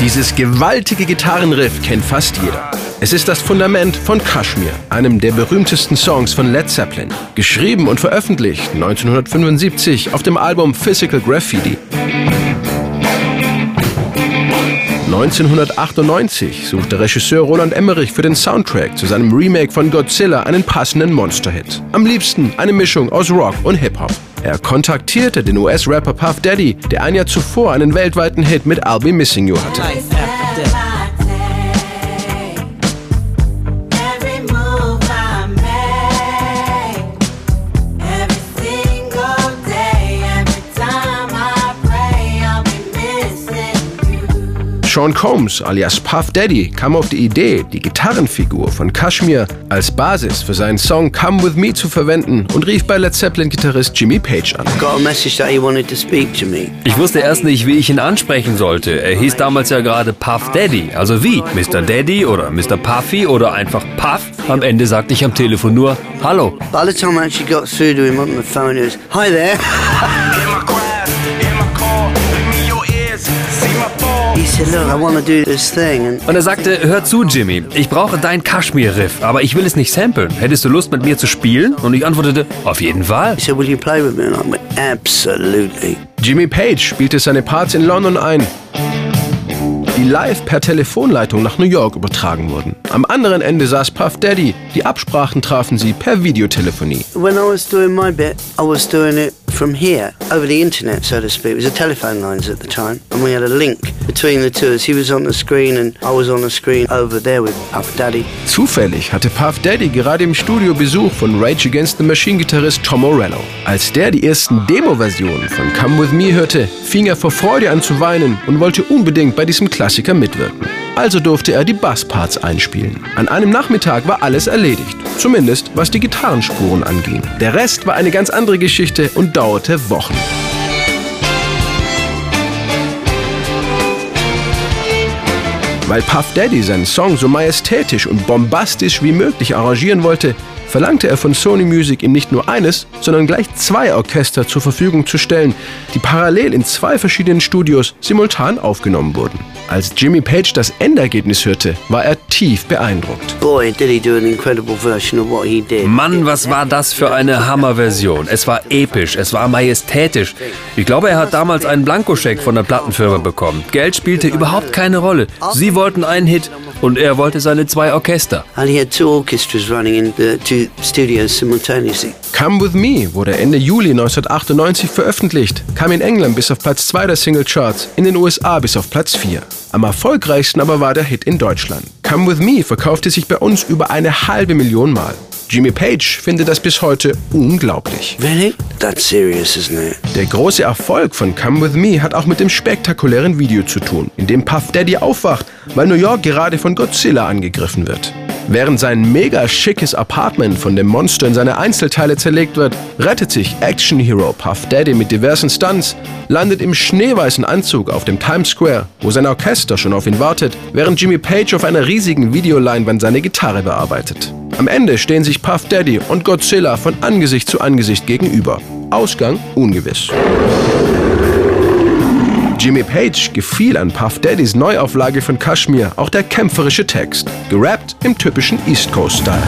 Dieses gewaltige Gitarrenriff kennt fast jeder. Es ist das Fundament von Kashmir, einem der berühmtesten Songs von Led Zeppelin. Geschrieben und veröffentlicht 1975 auf dem Album Physical Graffiti. 1998 suchte Regisseur Roland Emmerich für den Soundtrack zu seinem Remake von Godzilla einen passenden Monsterhit. Am liebsten eine Mischung aus Rock und Hip-Hop. Er kontaktierte den US-Rapper Puff Daddy, der ein Jahr zuvor einen weltweiten Hit mit I'll Be Missing You hatte. Sean Combs alias Puff Daddy kam auf die Idee, die Gitarrenfigur von Kashmir als Basis für seinen Song Come With Me zu verwenden und rief bei Led Zeppelin-Gitarrist Jimmy Page an. Ich wusste erst nicht, wie ich ihn ansprechen sollte. Er hieß damals ja gerade Puff Daddy. Also wie? Mr. Daddy oder Mr. Puffy oder einfach Puff? Am Ende sagte ich am Telefon nur Hallo. By the time I actually got through to him on the phone, it was Hi there. Und er sagte, hör zu, Jimmy, ich brauche dein Kaschmir-Riff, aber ich will es nicht samplen. Hättest du Lust, mit mir zu spielen? Und ich antwortete, auf jeden Fall. Jimmy Page spielte seine Parts in London ein die live per Telefonleitung nach New York übertragen wurden. Am anderen Ende saß Puff Daddy. Die Absprachen trafen sie per Videotelefonie. When I was doing my bit, I was doing it from here, over the internet, so to speak. It was a telephone lines at the time, and we had a link between the two. He was on the screen and I was on the screen over there with Puff Daddy. Zufällig hatte Puff Daddy gerade im Studio Besuch von Rage Against the Machine Gitarrist Tom Morello. Als der die ersten Demo-Versionen von Come With Me hörte, fing er vor Freude an zu weinen und wollte unbedingt bei diesem Klassiker mitwirken. Also durfte er die Bassparts einspielen. An einem Nachmittag war alles erledigt, zumindest was die Gitarrenspuren anging. Der Rest war eine ganz andere Geschichte und dauerte Wochen. Weil Puff Daddy seinen Song so majestätisch und bombastisch wie möglich arrangieren wollte, verlangte er von Sony Music ihm nicht nur eines, sondern gleich zwei Orchester zur Verfügung zu stellen, die parallel in zwei verschiedenen Studios simultan aufgenommen wurden. Als Jimmy Page das Endergebnis hörte, war er tief beeindruckt. Mann, was war das für eine Hammerversion. Es war episch, es war majestätisch. Ich glaube, er hat damals einen Blankoscheck von der Plattenfirma bekommen. Geld spielte überhaupt keine Rolle. Sie wollten einen Hit und er wollte seine zwei Orchester. And he had two orchestras running in the two studios simultaneously. Come With Me wurde Ende Juli 1998 veröffentlicht, kam in England bis auf Platz 2 der Singlecharts, in den USA bis auf Platz 4. Am erfolgreichsten aber war der Hit in Deutschland. Come With Me verkaufte sich bei uns über eine halbe Million Mal. Jimmy Page findet das bis heute unglaublich. Really? That's serious, isn't it? Der große Erfolg von Come With Me hat auch mit dem spektakulären Video zu tun, in dem Puff Daddy aufwacht, weil New York gerade von Godzilla angegriffen wird. Während sein mega schickes Apartment von dem Monster in seine Einzelteile zerlegt wird, rettet sich Action Hero Puff Daddy mit diversen Stunts, landet im schneeweißen Anzug auf dem Times Square, wo sein Orchester schon auf ihn wartet, während Jimmy Page auf einer riesigen Videoleinwand seine Gitarre bearbeitet. Am Ende stehen sich Puff Daddy und Godzilla von Angesicht zu Angesicht gegenüber. Ausgang ungewiss. Jimmy Page gefiel an Puff Daddys Neuauflage von Kashmir auch der kämpferische Text, gerappt im typischen East Coast-Style.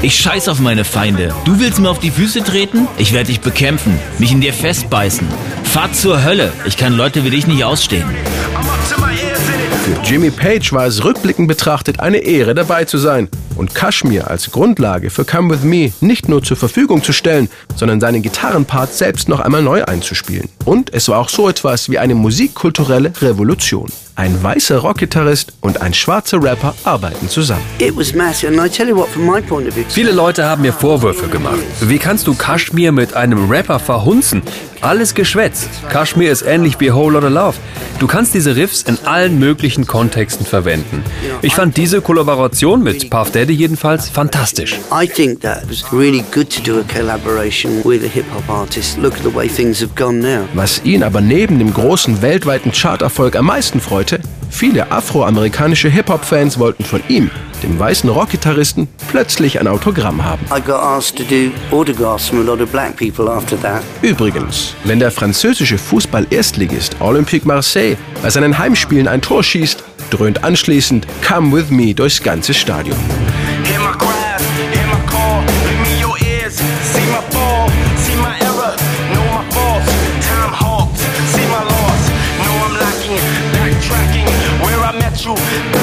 Ich scheiß auf meine Feinde. Du willst mir auf die Füße treten? Ich werde dich bekämpfen, mich in dir festbeißen. Fahr zur Hölle. Ich kann Leute wie dich nicht ausstehen. Für Jimmy Page war es rückblickend betrachtet eine Ehre dabei zu sein und Kashmir als Grundlage für Come With Me nicht nur zur Verfügung zu stellen, sondern seinen Gitarrenpart selbst noch einmal neu einzuspielen. Und es war auch so etwas wie eine musikkulturelle Revolution. Ein weißer Rockgitarrist und ein schwarzer Rapper arbeiten zusammen. Viele Leute haben mir Vorwürfe gemacht. Wie kannst du Kashmir mit einem Rapper verhunzen? Alles Geschwätz. Kashmir ist ähnlich wie Whole Lotta Love. Du kannst diese Riffs in allen möglichen Kontexten verwenden. Ich fand diese Kollaboration mit Puff Daddy jedenfalls fantastisch. I think that was really good to do a collaboration with a hip hop artist. Look at the way things have gone now. Was ihn aber neben dem großen weltweiten Charterfolg am meisten freute, sagte, viele afroamerikanische Hip-Hop-Fans wollten von ihm, dem weißen Rockgitarristen, plötzlich ein Autogramm haben. Übrigens, wenn der französische Fußball-Erstligist Olympique Marseille bei seinen Heimspielen ein Tor schießt, dröhnt anschließend Come With Me durchs ganze Stadion. Hear my cries, hear my call, beijo.